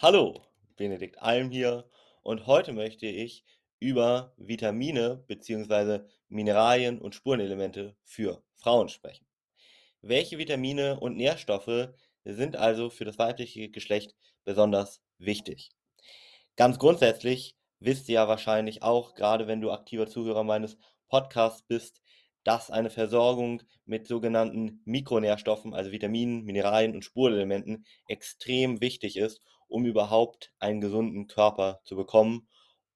Hallo, Benedikt Alm hier und heute möchte ich über Vitamine bzw. Mineralien und Spurenelemente für Frauen sprechen. Welche Vitamine und Nährstoffe sind also für das weibliche Geschlecht besonders wichtig? Ganz grundsätzlich wisst ihr ja wahrscheinlich auch, gerade wenn du aktiver Zuhörer meines Podcasts bist, dass eine Versorgung mit sogenannten Mikronährstoffen, also Vitaminen, Mineralien und Spurenelementen, extrem wichtig ist, um überhaupt einen gesunden Körper zu bekommen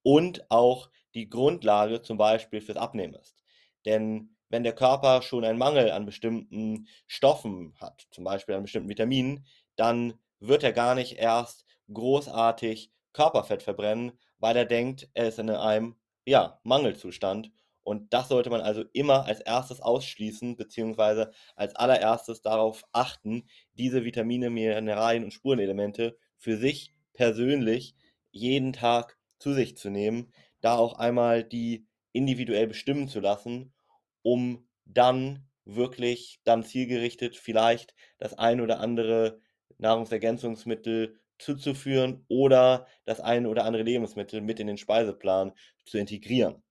und auch die Grundlage zum Beispiel fürs Abnehmen ist. Denn wenn der Körper schon einen Mangel an bestimmten Stoffen hat, zum Beispiel an bestimmten Vitaminen, dann wird er gar nicht erst großartig Körperfett verbrennen, weil er denkt, er ist in einem ja, Mangelzustand und das sollte man also immer als erstes ausschließen, beziehungsweise als allererstes darauf achten, diese Vitamine, Mineralien und Spurenelemente für sich persönlich jeden Tag zu sich zu nehmen, da auch einmal die individuell bestimmen zu lassen, um dann wirklich dann zielgerichtet vielleicht das ein oder andere Nahrungsergänzungsmittel zuzuführen oder das ein oder andere Lebensmittel mit in den Speiseplan zu integrieren.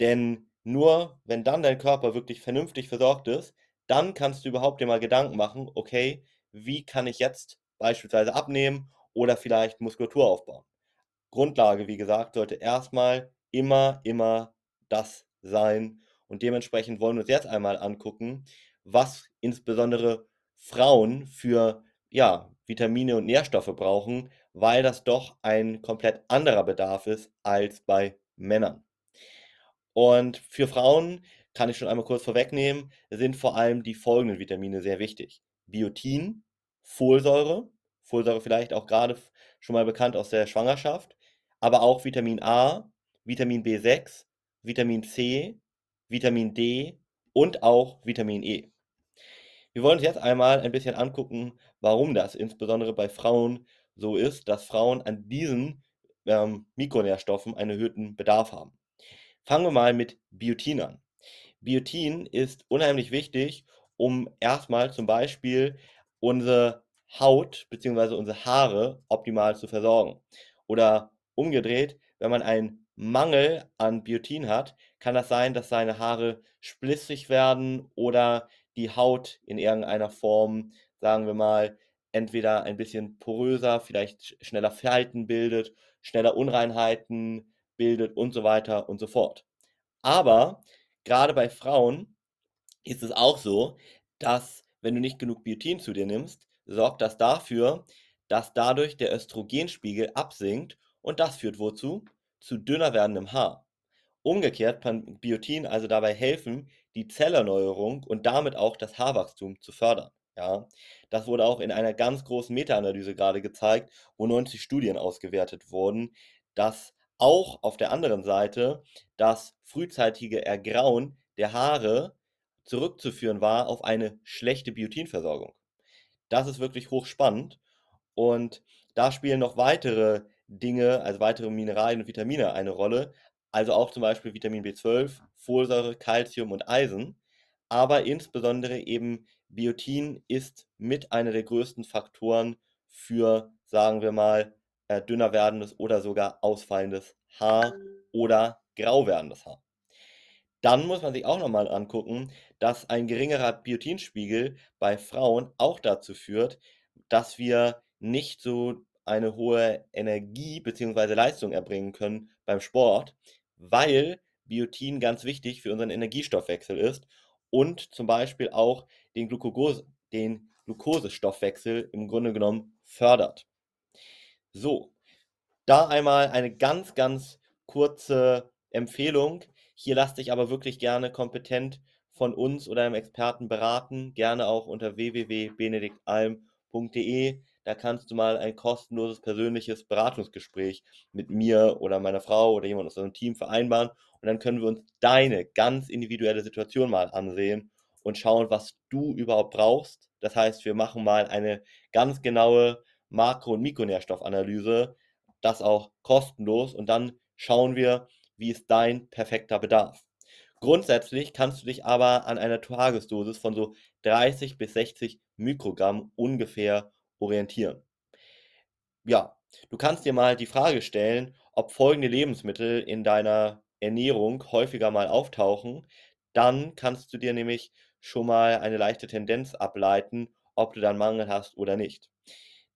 Denn nur wenn dann dein Körper wirklich vernünftig versorgt ist, dann kannst du überhaupt dir mal Gedanken machen, okay, wie kann ich jetzt beispielsweise abnehmen oder vielleicht Muskulatur aufbauen. Grundlage, wie gesagt, sollte erstmal immer, immer das sein. Und dementsprechend wollen wir uns jetzt einmal angucken, was insbesondere Frauen für ja, Vitamine und Nährstoffe brauchen, weil das doch ein komplett anderer Bedarf ist als bei Männern. Und für Frauen kann ich schon einmal kurz vorwegnehmen, sind vor allem die folgenden Vitamine sehr wichtig. Biotin, Folsäure, Folsäure vielleicht auch gerade schon mal bekannt aus der Schwangerschaft, aber auch Vitamin A, Vitamin B6, Vitamin C, Vitamin D und auch Vitamin E. Wir wollen uns jetzt einmal ein bisschen angucken, warum das insbesondere bei Frauen so ist, dass Frauen an diesen ähm, Mikronährstoffen einen erhöhten Bedarf haben. Fangen wir mal mit Biotin an. Biotin ist unheimlich wichtig, um erstmal zum Beispiel unsere Haut bzw. unsere Haare optimal zu versorgen. Oder umgedreht, wenn man einen Mangel an Biotin hat, kann das sein, dass seine Haare splissig werden oder die Haut in irgendeiner Form, sagen wir mal, entweder ein bisschen poröser, vielleicht schneller Falten bildet, schneller Unreinheiten bildet und so weiter und so fort. Aber gerade bei Frauen ist es auch so, dass wenn du nicht genug Biotin zu dir nimmst, sorgt das dafür, dass dadurch der Östrogenspiegel absinkt und das führt wozu? Zu dünner werdendem Haar. Umgekehrt kann Biotin also dabei helfen, die Zellerneuerung und damit auch das Haarwachstum zu fördern. Ja, das wurde auch in einer ganz großen Meta-Analyse gerade gezeigt, wo 90 Studien ausgewertet wurden, dass auch auf der anderen Seite das frühzeitige Ergrauen der Haare zurückzuführen war auf eine schlechte Biotinversorgung. Das ist wirklich hochspannend. Und da spielen noch weitere Dinge, also weitere Mineralien und Vitamine eine Rolle, also auch zum Beispiel Vitamin B12, Folsäure, Calcium und Eisen, aber insbesondere eben Biotin ist mit einer der größten Faktoren für, sagen wir mal, äh, dünner werdendes oder sogar ausfallendes Haar oder grau werdendes Haar. Dann muss man sich auch nochmal angucken, dass ein geringerer Biotinspiegel bei Frauen auch dazu führt, dass wir nicht so eine hohe Energie bzw. Leistung erbringen können beim Sport, weil Biotin ganz wichtig für unseren Energiestoffwechsel ist und zum Beispiel auch den, Glukose, den Glukosestoffwechsel im Grunde genommen fördert. So, da einmal eine ganz, ganz kurze Empfehlung. Hier lasst dich aber wirklich gerne kompetent von uns oder einem Experten beraten, gerne auch unter www.benediktalm.de. Da kannst du mal ein kostenloses persönliches Beratungsgespräch mit mir oder meiner Frau oder jemand aus unserem Team vereinbaren und dann können wir uns deine ganz individuelle Situation mal ansehen und schauen, was du überhaupt brauchst. Das heißt, wir machen mal eine ganz genaue Makro- und Mikronährstoffanalyse, das auch kostenlos und dann schauen wir, wie ist dein perfekter Bedarf. Grundsätzlich kannst du dich aber an einer Tagesdosis von so 30 bis 60 Mikrogramm ungefähr orientieren. Ja, du kannst dir mal die Frage stellen, ob folgende Lebensmittel in deiner Ernährung häufiger mal auftauchen. Dann kannst du dir nämlich schon mal eine leichte Tendenz ableiten, ob du dann Mangel hast oder nicht.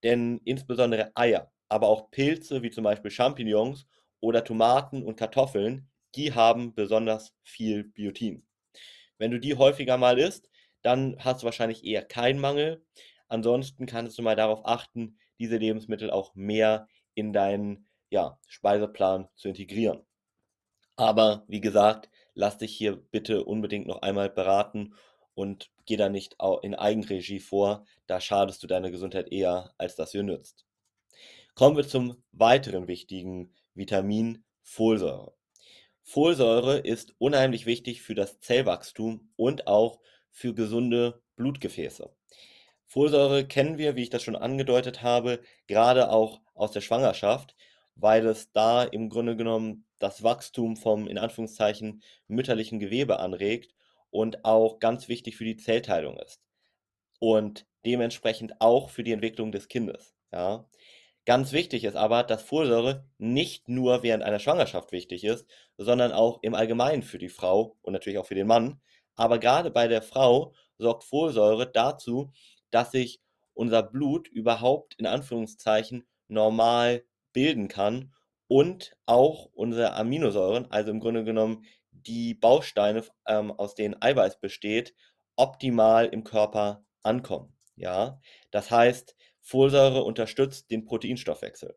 Denn insbesondere Eier, aber auch Pilze wie zum Beispiel Champignons oder Tomaten und Kartoffeln, die haben besonders viel Biotin. Wenn du die häufiger mal isst, dann hast du wahrscheinlich eher keinen Mangel. Ansonsten kannst du mal darauf achten, diese Lebensmittel auch mehr in deinen ja, Speiseplan zu integrieren. Aber wie gesagt, lass dich hier bitte unbedingt noch einmal beraten und geh da nicht in Eigenregie vor. Da schadest du deiner Gesundheit eher, als dass ihr nützt. Kommen wir zum weiteren wichtigen Vitamin Folsäure. Folsäure ist unheimlich wichtig für das Zellwachstum und auch für gesunde Blutgefäße. Folsäure kennen wir, wie ich das schon angedeutet habe, gerade auch aus der Schwangerschaft, weil es da im Grunde genommen das Wachstum vom in Anführungszeichen mütterlichen Gewebe anregt und auch ganz wichtig für die Zellteilung ist und dementsprechend auch für die Entwicklung des Kindes. Ja. Ganz wichtig ist aber, dass Folsäure nicht nur während einer Schwangerschaft wichtig ist, sondern auch im Allgemeinen für die Frau und natürlich auch für den Mann. Aber gerade bei der Frau sorgt Folsäure dazu, dass sich unser Blut überhaupt in Anführungszeichen normal bilden kann und auch unsere Aminosäuren, also im Grunde genommen die Bausteine, ähm, aus denen Eiweiß besteht, optimal im Körper ankommen. Ja, das heißt, Folsäure unterstützt den Proteinstoffwechsel.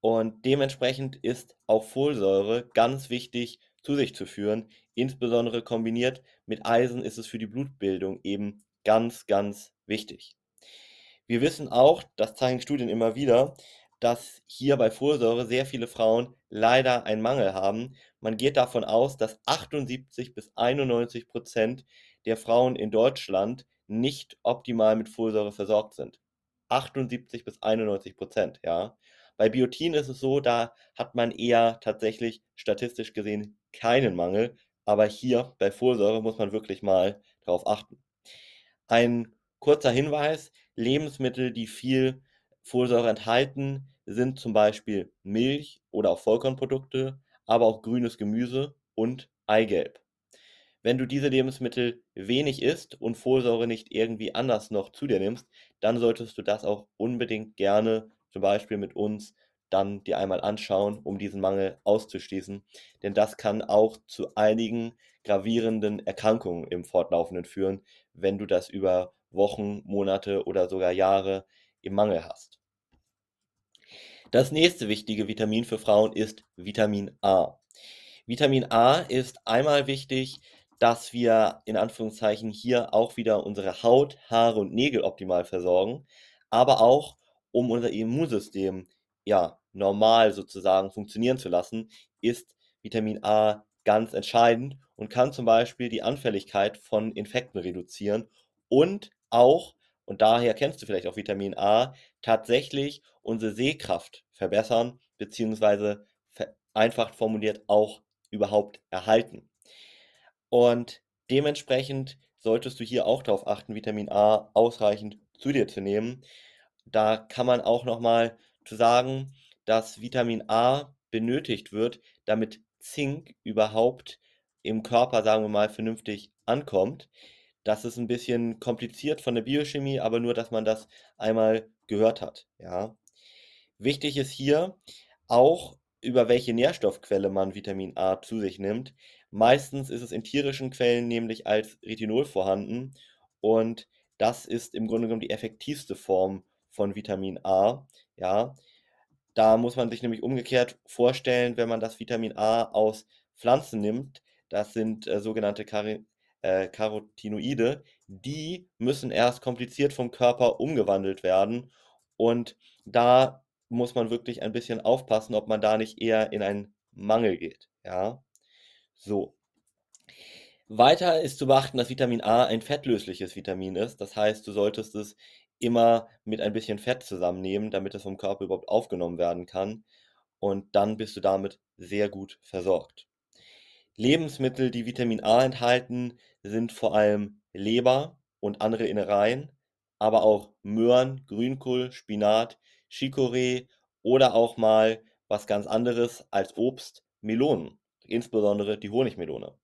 Und dementsprechend ist auch Folsäure ganz wichtig zu sich zu führen. Insbesondere kombiniert mit Eisen ist es für die Blutbildung eben ganz, ganz wichtig. Wir wissen auch, das zeigen Studien immer wieder, dass hier bei Folsäure sehr viele Frauen leider einen Mangel haben. Man geht davon aus, dass 78 bis 91 Prozent der Frauen in Deutschland nicht optimal mit Folsäure versorgt sind. 78 bis 91 Prozent, ja. Bei Biotin ist es so, da hat man eher tatsächlich statistisch gesehen keinen Mangel, aber hier bei Folsäure muss man wirklich mal drauf achten. Ein kurzer Hinweis, Lebensmittel, die viel Folsäure enthalten, sind zum Beispiel Milch oder auch Vollkornprodukte, aber auch grünes Gemüse und Eigelb. Wenn du diese Lebensmittel wenig isst und Folsäure nicht irgendwie anders noch zu dir nimmst, dann solltest du das auch unbedingt gerne zum Beispiel mit uns dann dir einmal anschauen, um diesen Mangel auszuschließen. Denn das kann auch zu einigen gravierenden Erkrankungen im Fortlaufenden führen, wenn du das über Wochen, Monate oder sogar Jahre im Mangel hast. Das nächste wichtige Vitamin für Frauen ist Vitamin A. Vitamin A ist einmal wichtig, dass wir in Anführungszeichen hier auch wieder unsere Haut, Haare und Nägel optimal versorgen, aber auch um unser Immunsystem ja normal sozusagen funktionieren zu lassen, ist Vitamin A ganz entscheidend und kann zum Beispiel die Anfälligkeit von Infekten reduzieren und auch, und daher kennst du vielleicht auch Vitamin A, tatsächlich unsere Sehkraft verbessern, beziehungsweise vereinfacht formuliert auch überhaupt erhalten. Und dementsprechend solltest du hier auch darauf achten, Vitamin A ausreichend zu dir zu nehmen. Da kann man auch nochmal zu sagen, dass Vitamin A benötigt wird, damit Zink überhaupt im Körper, sagen wir mal, vernünftig ankommt. Das ist ein bisschen kompliziert von der Biochemie, aber nur, dass man das einmal gehört hat, ja. Wichtig ist hier auch, über welche Nährstoffquelle man Vitamin A zu sich nimmt. Meistens ist es in tierischen Quellen nämlich als Retinol vorhanden und das ist im Grunde genommen die effektivste Form von Vitamin A. Ja, da muss man sich nämlich umgekehrt vorstellen, wenn man das Vitamin A aus Pflanzen nimmt, das sind äh, sogenannte Kari äh, Carotinoide, die müssen erst kompliziert vom Körper umgewandelt werden und da muss man wirklich ein bisschen aufpassen, ob man da nicht eher in einen Mangel geht. Ja. So. Weiter ist zu beachten, dass Vitamin A ein fettlösliches Vitamin ist. Das heißt, du solltest es immer mit ein bisschen Fett zusammennehmen, damit es vom Körper überhaupt aufgenommen werden kann. Und dann bist du damit sehr gut versorgt. Lebensmittel, die Vitamin A enthalten, sind vor allem Leber und andere Innereien, aber auch Möhren, Grünkohl, Spinat, Chicorée oder auch mal was ganz anderes als Obst, Melonen, insbesondere die Honigmelone.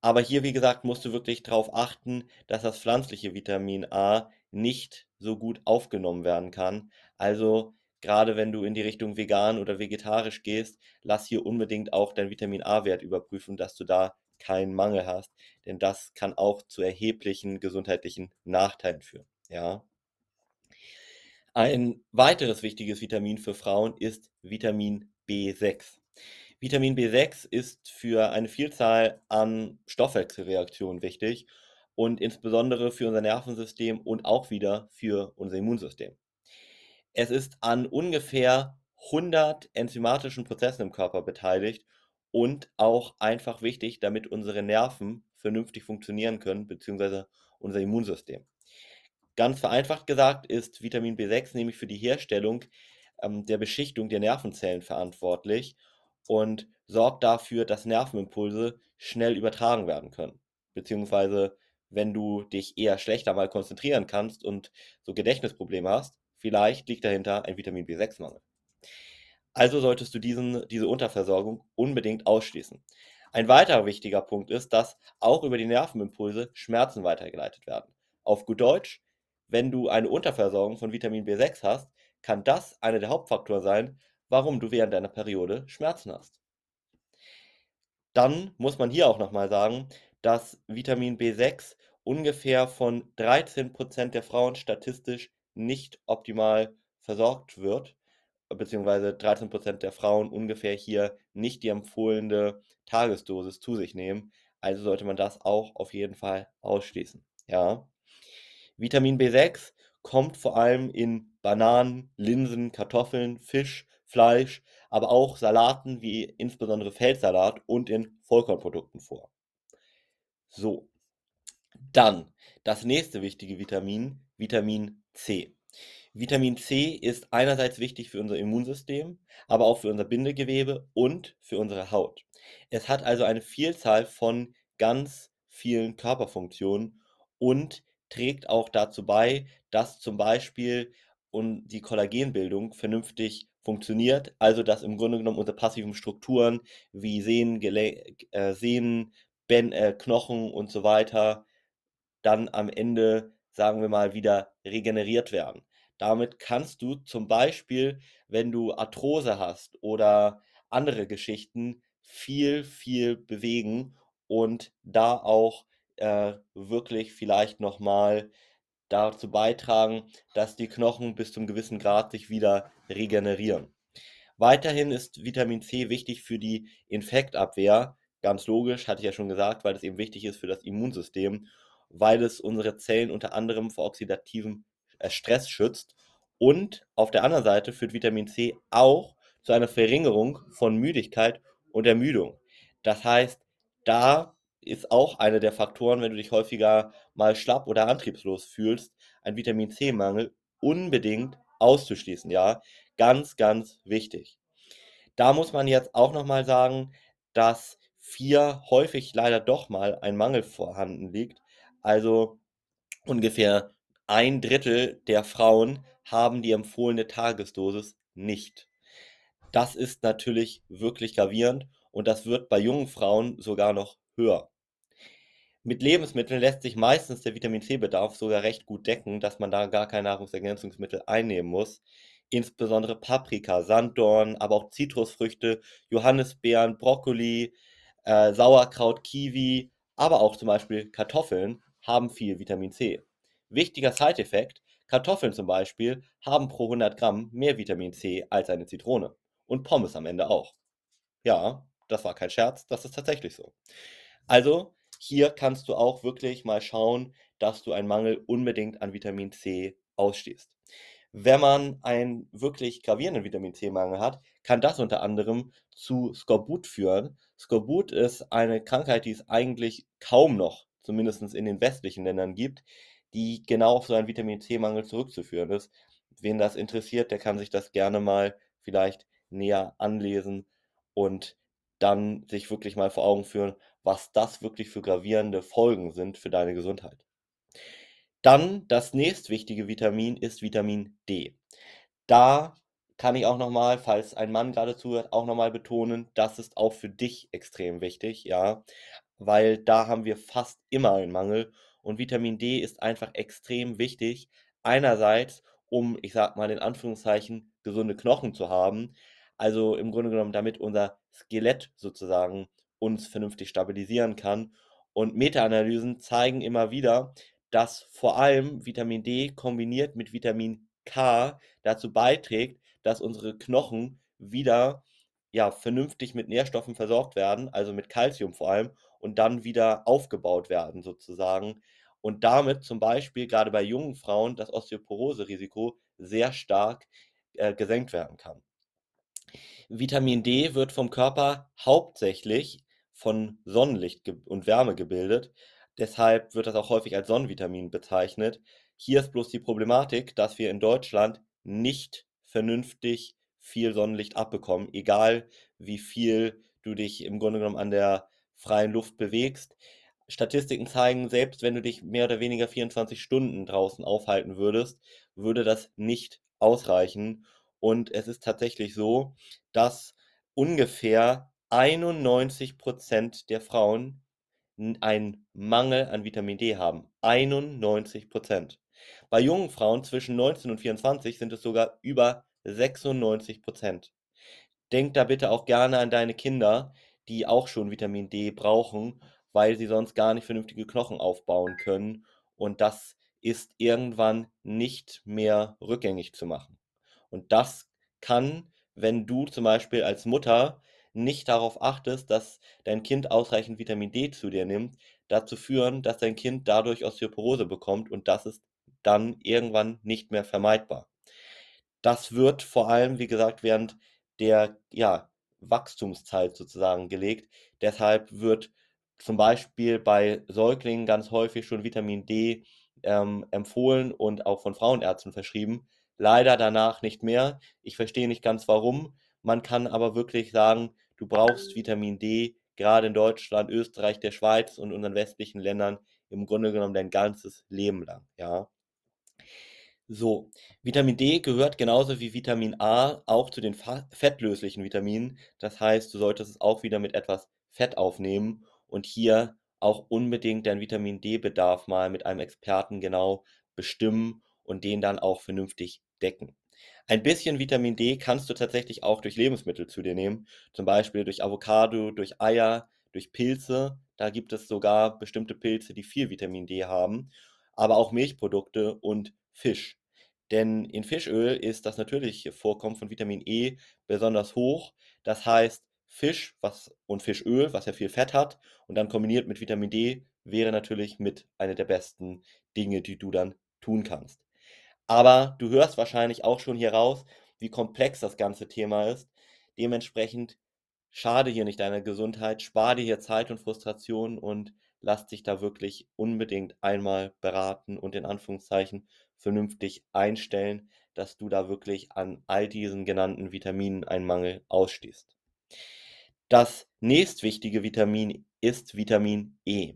Aber hier, wie gesagt, musst du wirklich darauf achten, dass das pflanzliche Vitamin A nicht so gut aufgenommen werden kann. Also gerade wenn du in die Richtung vegan oder vegetarisch gehst, lass hier unbedingt auch deinen Vitamin A-Wert überprüfen, dass du da keinen Mangel hast, denn das kann auch zu erheblichen gesundheitlichen Nachteilen führen. Ja. Ein weiteres wichtiges Vitamin für Frauen ist Vitamin B6. Vitamin B6 ist für eine Vielzahl an Stoffwechselreaktionen wichtig und insbesondere für unser Nervensystem und auch wieder für unser Immunsystem. Es ist an ungefähr 100 enzymatischen Prozessen im Körper beteiligt und auch einfach wichtig, damit unsere Nerven vernünftig funktionieren können, beziehungsweise unser Immunsystem. Ganz vereinfacht gesagt ist Vitamin B6 nämlich für die Herstellung ähm, der Beschichtung der Nervenzellen verantwortlich und sorgt dafür, dass Nervenimpulse schnell übertragen werden können. Beziehungsweise, wenn du dich eher schlechter mal konzentrieren kannst und so Gedächtnisprobleme hast, vielleicht liegt dahinter ein Vitamin B6-Mangel. Also solltest du diesen, diese Unterversorgung unbedingt ausschließen. Ein weiterer wichtiger Punkt ist, dass auch über die Nervenimpulse Schmerzen weitergeleitet werden. Auf gut Deutsch, wenn du eine Unterversorgung von Vitamin B6 hast, kann das einer der Hauptfaktoren sein, warum du während deiner Periode Schmerzen hast. Dann muss man hier auch nochmal sagen, dass Vitamin B6 ungefähr von 13% der Frauen statistisch nicht optimal versorgt wird, beziehungsweise 13% der Frauen ungefähr hier nicht die empfohlene Tagesdosis zu sich nehmen. Also sollte man das auch auf jeden Fall ausschließen. Ja. Vitamin B6 kommt vor allem in Bananen, Linsen, Kartoffeln, Fisch, Fleisch, aber auch Salaten wie insbesondere Feldsalat und in Vollkornprodukten vor. So, dann das nächste wichtige Vitamin, Vitamin C. Vitamin C ist einerseits wichtig für unser Immunsystem, aber auch für unser Bindegewebe und für unsere Haut. Es hat also eine Vielzahl von ganz vielen Körperfunktionen und trägt auch dazu bei, dass zum Beispiel die Kollagenbildung vernünftig funktioniert, also dass im Grunde genommen unsere passiven Strukturen wie Sehnen, Gele äh, Sehnen, ben äh, Knochen und so weiter dann am Ende, sagen wir mal, wieder regeneriert werden. Damit kannst du zum Beispiel, wenn du Arthrose hast oder andere Geschichten, viel, viel bewegen und da auch äh, wirklich vielleicht nochmal dazu beitragen, dass die Knochen bis zum gewissen Grad sich wieder regenerieren. Weiterhin ist Vitamin C wichtig für die Infektabwehr. Ganz logisch, hatte ich ja schon gesagt, weil es eben wichtig ist für das Immunsystem, weil es unsere Zellen unter anderem vor oxidativem äh, Stress schützt. Und auf der anderen Seite führt Vitamin C auch zu einer Verringerung von Müdigkeit und Ermüdung. Das heißt, da ist auch einer der Faktoren, wenn du dich häufiger mal schlapp oder antriebslos fühlst, ein Vitamin C-Mangel unbedingt auszuschließen, ja, ganz, ganz wichtig. Da muss man jetzt auch nochmal sagen, dass vier häufig leider doch mal ein Mangel vorhanden liegt. Also ungefähr ein Drittel der Frauen haben die empfohlene Tagesdosis nicht. Das ist natürlich wirklich gravierend und das wird bei jungen Frauen sogar noch höher. Mit Lebensmitteln lässt sich meistens der Vitamin-C-Bedarf sogar recht gut decken, dass man da gar kein Nahrungsergänzungsmittel einnehmen muss. Insbesondere Paprika, Sanddorn, aber auch Zitrusfrüchte, Johannisbeeren, Brokkoli, äh, Sauerkraut, Kiwi, aber auch zum Beispiel Kartoffeln haben viel Vitamin C. Wichtiger Side-Effekt, Kartoffeln zum Beispiel haben pro 100 Gramm mehr Vitamin C als eine Zitrone. Und Pommes am Ende auch. Ja, das war kein Scherz, das ist tatsächlich so. Also, hier kannst du auch wirklich mal schauen, dass du einen Mangel unbedingt an Vitamin C ausschließt. Wenn man einen wirklich gravierenden Vitamin C-Mangel hat, kann das unter anderem zu Skorbut führen. Skorbut ist eine Krankheit, die es eigentlich kaum noch, zumindest in den westlichen Ländern gibt, die genau auf so einen Vitamin C-Mangel zurückzuführen ist. Wen das interessiert, der kann sich das gerne mal vielleicht näher anlesen und dann sich wirklich mal vor Augen führen, was das wirklich für gravierende Folgen sind für deine Gesundheit. Dann das nächstwichtige Vitamin ist Vitamin D. Da kann ich auch noch mal, falls ein Mann gerade zuhört, auch noch mal betonen, das ist auch für dich extrem wichtig, ja, weil da haben wir fast immer einen Mangel und Vitamin D ist einfach extrem wichtig. Einerseits, um, ich sage mal in Anführungszeichen, gesunde Knochen zu haben, also im Grunde genommen, damit unser Skelett sozusagen uns vernünftig stabilisieren kann. Und Meta-Analysen zeigen immer wieder, dass vor allem Vitamin D kombiniert mit Vitamin K dazu beiträgt, dass unsere Knochen wieder ja, vernünftig mit Nährstoffen versorgt werden, also mit Kalzium vor allem, und dann wieder aufgebaut werden sozusagen. Und damit zum Beispiel gerade bei jungen Frauen das Osteoporose-Risiko sehr stark äh, gesenkt werden kann. Vitamin D wird vom Körper hauptsächlich von Sonnenlicht und Wärme gebildet. Deshalb wird das auch häufig als Sonnenvitamin bezeichnet. Hier ist bloß die Problematik, dass wir in Deutschland nicht vernünftig viel Sonnenlicht abbekommen, egal wie viel du dich im Grunde genommen an der freien Luft bewegst. Statistiken zeigen, selbst wenn du dich mehr oder weniger 24 Stunden draußen aufhalten würdest, würde das nicht ausreichen. Und es ist tatsächlich so, dass ungefähr 91% der Frauen einen Mangel an Vitamin D haben. 91% Bei jungen Frauen zwischen 19 und 24 sind es sogar über 96% Denk da bitte auch gerne an deine Kinder, die auch schon Vitamin D brauchen, weil sie sonst gar nicht vernünftige Knochen aufbauen können. Und das ist irgendwann nicht mehr rückgängig zu machen. Und das kann, wenn du zum Beispiel als Mutter nicht darauf achtest, dass dein Kind ausreichend Vitamin D zu dir nimmt, dazu führen, dass dein Kind dadurch Osteoporose bekommt und das ist dann irgendwann nicht mehr vermeidbar. Das wird vor allem, wie gesagt, während der ja, Wachstumszeit sozusagen gelegt. Deshalb wird zum Beispiel bei Säuglingen ganz häufig schon Vitamin D ähm, empfohlen und auch von Frauenärzten verschrieben. Leider danach nicht mehr. Ich verstehe nicht ganz warum. Man kann aber wirklich sagen, du brauchst Vitamin D gerade in Deutschland, Österreich, der Schweiz und unseren westlichen Ländern im Grunde genommen dein ganzes Leben lang, ja. So, Vitamin D gehört genauso wie Vitamin A auch zu den fettlöslichen Vitaminen. Das heißt, du solltest es auch wieder mit etwas Fett aufnehmen und hier auch unbedingt deinen Vitamin D-Bedarf mal mit einem Experten genau bestimmen und den dann auch vernünftig decken. Ein bisschen Vitamin D kannst du tatsächlich auch durch Lebensmittel zu dir nehmen, zum Beispiel durch Avocado, durch Eier, durch Pilze. Da gibt es sogar bestimmte Pilze, die viel Vitamin D haben, aber auch Milchprodukte und Fisch. Denn in Fischöl ist das natürliche Vorkommen von Vitamin E besonders hoch. Das heißt, Fisch was, und Fischöl, was ja viel Fett hat, und dann kombiniert mit Vitamin D, wäre natürlich mit einer der besten Dinge, die du dann tun kannst. Aber du hörst wahrscheinlich auch schon hier raus, wie komplex das ganze Thema ist. Dementsprechend schade hier nicht deiner Gesundheit, spar dir hier Zeit und Frustration und lass dich da wirklich unbedingt einmal beraten und in Anführungszeichen vernünftig einstellen, dass du da wirklich an all diesen genannten Vitaminen einen Mangel ausstehst. Das nächstwichtige Vitamin ist Vitamin E.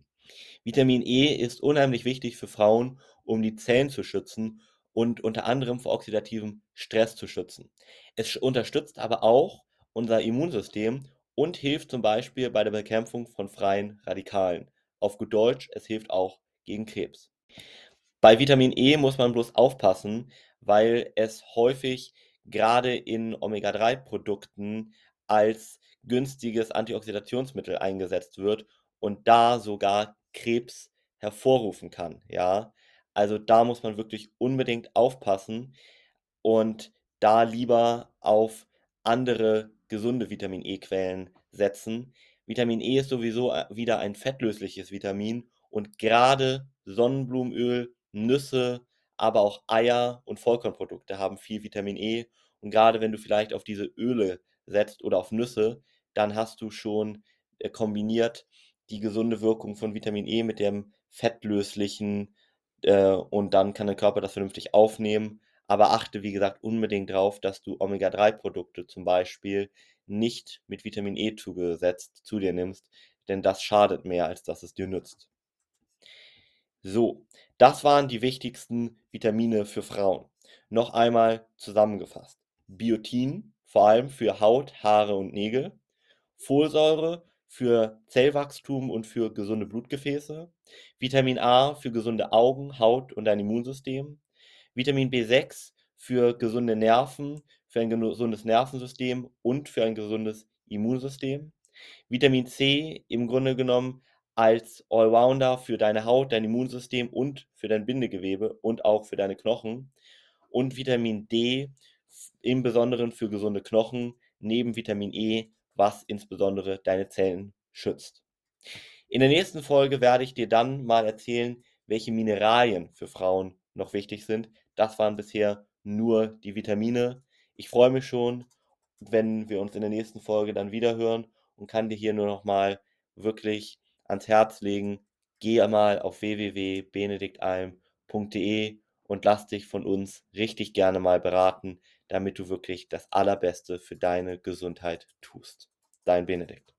Vitamin E ist unheimlich wichtig für Frauen, um die Zellen zu schützen und unter anderem vor oxidativem Stress zu schützen. Es unterstützt aber auch unser Immunsystem und hilft zum Beispiel bei der Bekämpfung von freien Radikalen. Auf gut Deutsch, es hilft auch gegen Krebs. Bei Vitamin E muss man bloß aufpassen, weil es häufig gerade in Omega-3-Produkten als günstiges Antioxidationsmittel eingesetzt wird und da sogar Krebs hervorrufen kann, ja. Also da muss man wirklich unbedingt aufpassen und da lieber auf andere gesunde Vitamin E-Quellen setzen. Vitamin E ist sowieso äh, wieder ein fettlösliches Vitamin und gerade Sonnenblumenöl Nüsse, aber auch Eier und Vollkornprodukte haben viel Vitamin E. Und gerade wenn du vielleicht auf diese Öle setzt oder auf Nüsse, dann hast du schon äh, kombiniert die gesunde Wirkung von Vitamin E mit dem fettlöslichen äh, und dann kann der Körper das vernünftig aufnehmen. Aber achte, wie gesagt, unbedingt darauf, dass du Omega-3-Produkte zum Beispiel nicht mit Vitamin E zugesetzt zu dir nimmst, denn das schadet mehr, als dass es dir nützt. So, das waren die wichtigsten Vitamine für Frauen. Noch einmal zusammengefasst. Biotin, vor allem für Haut, Haare und Nägel, Folsäure für Zellwachstum und für gesunde Blutgefäße, Vitamin A für gesunde Augen, Haut und dein Immunsystem, Vitamin B6 für gesunde Nerven, für ein gesundes Nervensystem und für ein gesundes Immunsystem, Vitamin C im Grunde genommen als Allrounder für deine Haut, dein Immunsystem und für dein Bindegewebe und auch für deine Knochen und Vitamin D im Besonderen für gesunde Knochen neben Vitamin E, was insbesondere deine Zellen schützt. In der nächsten Folge werde ich dir dann mal erzählen, welche Mineralien für Frauen noch wichtig sind. Das waren bisher nur die Vitamine. Ich freue mich schon, wenn wir uns in der nächsten Folge dann wieder hören und kann dir hier nur noch mal wirklich ans Herz legen, geh mal auf www.benediktalm.de und lass dich von uns richtig gerne mal beraten, damit du wirklich das Allerbeste für deine Gesundheit tust. Dein Benedikt.